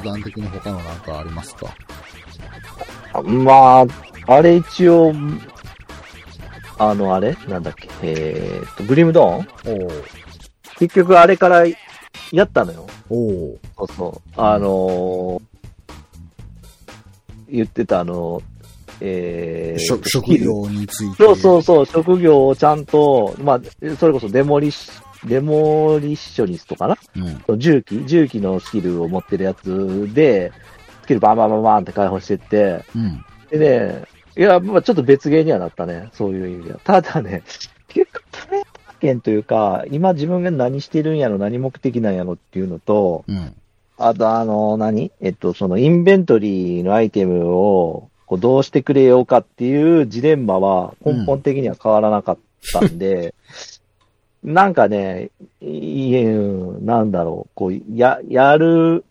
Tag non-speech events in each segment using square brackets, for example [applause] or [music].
雑談的に他のなんかありますか？まあ、あれ一応、あの、あれ？なんだっけ？えーっと、グリムドーン？お結局あれからやったのよ。おそうそう。あのー言ってたあの、えー、職職業について。そうそうそう、職業をちゃんと、まあ、それこそデモリッシデモリッショニストかな？うん。重機重機のスキルを持ってるやつで、スキルバンバンバンバンって解放してって、うん。でね、いや、まあちょっと別ゲーにはなったね。そういう意味では。ただね、[laughs] 結構プレイ体験というか、今自分が何してるんやろ、何目的なんやろっていうのと、うん。あとあの、何？えっと、そのインベントリーのアイテムを、こうどうしてくれようかっていうジレンマは根本的には変わらなかったんで、[laughs] なんかね、いい、うんなんだろう、こう、や、やる、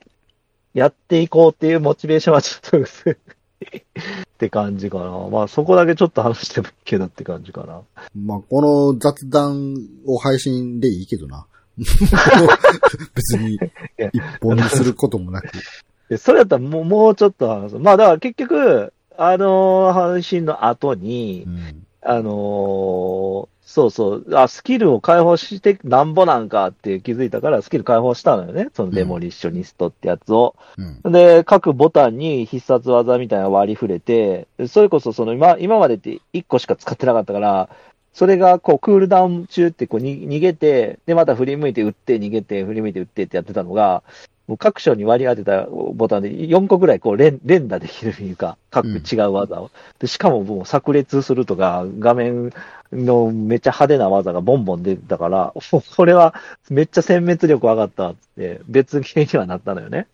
やっていこうっていうモチベーションはちょっと薄いって感じかな。まあそこだけちょっと話してもいいけどって感じかな。まあ、この雑談を配信でいいけどな。[laughs] 別にや一本にすることもなく。で、それだったらもう、もうちょっと話す。まあだから結局、あの配信の後にう、ん。あのーそうそう、あ、スキルを解放してなんぼなんかって気づいたから、スキル解放したのよね。そのデモリッショニストってやつを。うん。で、各ボタンに必殺技みたいなの割り振れて、それこそその今、今までって1個しか使ってなかったから、それがこうクールダウン中ってこうに逃げて、で、また振り向いて撃って逃げて、振り向いて撃ってってやってたのが、もう各所に割り当てたボタンで4個ぐらいこう連連打できるというか、各違う技を。で、しかももう炸裂するとか、画面のめっちゃ派手な技がボンボン出てたから、[laughs] これはめっちゃ殲滅力上がったって、別ゲーにはなったのよね。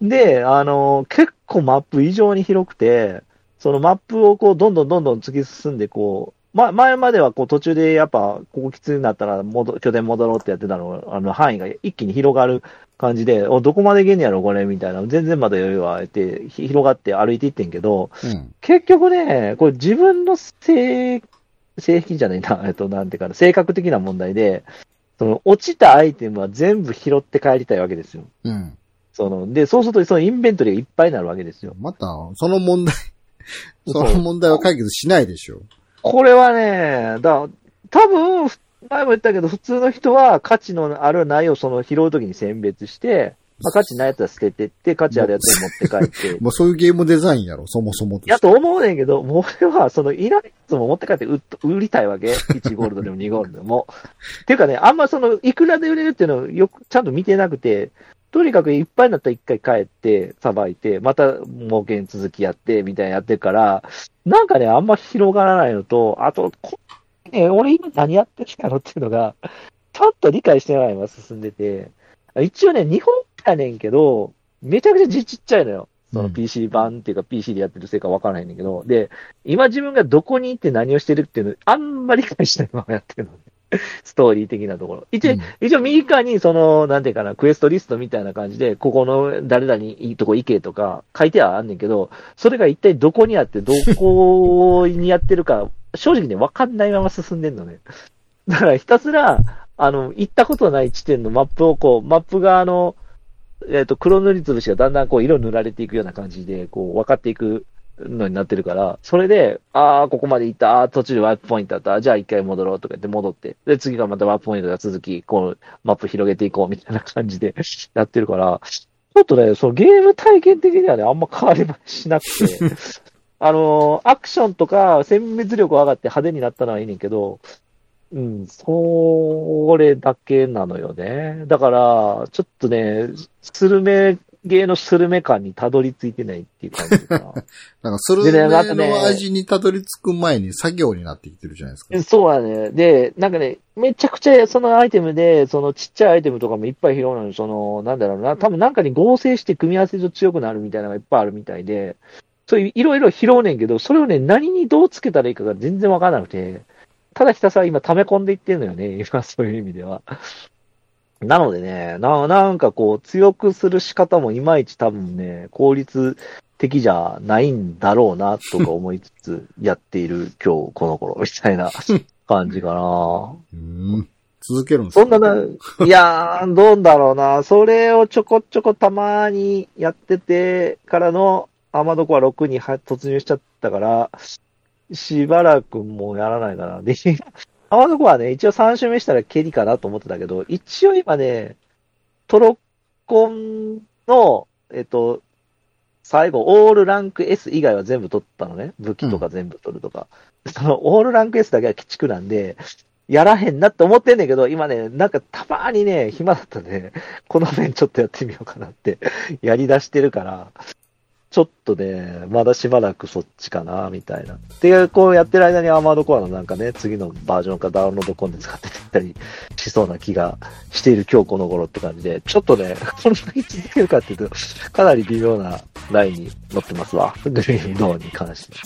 うん。で、あの、結構マップ異常に広くて、そのマップをこう、どんどんどんどん突き進んで、こう、ま、前まではこう途中でやっぱ、ここきついになったら戻、拠点戻ろうってやってたの、あの、範囲が一気に広がる感じで、お、どこまで行けんねやろ、これ、みたいな。全然まだ余裕はあって、ひ広がって歩いていってんけど、うん。結局ね、これ自分の性、性癖じゃないな、[laughs] えっと、なんていうかな、性格的な問題で、その、落ちたアイテムは全部拾って帰りたいわけですよ。うん。その、で、そうすると、そのインベントリーがいっぱいになるわけですよ。また、その問題、[laughs] その問題は解決しないでしょ。これはね、だ多分、前も言ったけど、普通の人は価値のあるないをその拾うときに選別して、まあ、価値ないやつは捨ててって、価値あるやつを持って帰って。もう [laughs] そういうゲームデザインやろ、そもそもやと思うねんけど、もう俺は、その、いらんやつも持って帰って売っ売りたいわけ。[laughs] 1ゴールドでも2ゴールドでも。っていうかね、あんまその、いくらで売れるっていうのをよく、ちゃんと見てなくて、とにかくいっぱいになったら一回帰って、さばいて、また儲けに続きやって、みたいなやってるから、なんかね、あんま広がらないのと、あと、こね、俺今何やってるんやろっていうのが、ちょっと理解してないまま進んでて、一応ね、日本やねんけど、めちゃくちゃ字ちっちゃいのよ。そのうん PC 版っていうか PC でやってるせいかわからないんだけど、で、今自分がどこに行って何をしてるっていうの、あんまり理解しないままやってるのね。[laughs] ストーリー的なところ。一応、うん一応右側にその、なんていうかな、クエストリストみたいな感じで、ここの誰々にいいとこ行けとか書いてはあんねんけど、それが一体どこにあって、どこにやってるか、正直ね、わかんないまま進んでんのね。だからひたすら、あの、行ったことない地点のマップをこう、マップがあの、えっ、と、黒塗りつぶしがだんだんこう、色塗られていくような感じで、こう、分かっていくのになってるから、それで、ああ、ここまで行った、ああ、途中でワープポイントあった、じゃあ一回戻ろうとか言って戻って、で、次からまたワープポイントが続き、こう、マップ広げていこうみたいな感じで [laughs] やってるから、ちょっとね、そのゲーム体験的にはね、あんま変わりはしなくて、[laughs] あのーアクションとか殲滅力上がって派手になったのはいいねんけど、うん、それだけなのよね。だから、ちょっとね、スルメ、ゲーのスルメ感にたどり着いてないっていう感じかな。[laughs] なんか、スルメねの味にたどり着く前に作業になってきてるじゃないですか。そうだね。で、なんかね、めちゃくちゃそのアイテムで、そのちっちゃいアイテムとかもいっぱい拾うのに、その、なんだろうな、多分なんかに合成して組み合わせると強くなるみたいなのがいっぱいあるみたいで、そういういろいろ拾うねんけど、それをね、何にどうつけたらいいかが全然わからなくて、ただひたすら今溜め込んでいってるのよね、[laughs] 今そういう意味では。なのでね、な、なんかこう、強くする仕方もいまいち多分ね、効率的じゃないんだろうな、とか思いつつ、やっている今日この頃、[laughs] みたいな感じかな。うん。続けるんですか？そんなな、いやー、どうだろうな。それをちょこちょこたまにやっててからの、アマドコア6には突入しちゃったから、しばらくもうやらないかな。で、アマドコアね、一応3周目したら蹴りかなと思ってたけど、一応今ね、トロコンの、えっと、最後、オールランク S 以外は全部取ったのね。武器とか全部取るとか。その、オールランク S だけは鬼畜なんで、やらへんなって思ってんねんけど、今ね、なんかたまにね、暇だったんで、ね、この面ちょっとやってみようかなって、やり出してるから、ちょっとね、まだしばらくそっちかな、みたいな。で、こうやってる間にアーマードコアのなんかね、次のバージョンかダウンロードコンテンツ買ってたりしそうな気がしている今日この頃って感じで、ちょっとね、こんなに続けるかっていうと、かなり微妙なラインに乗ってますわ。グリーンローに関して。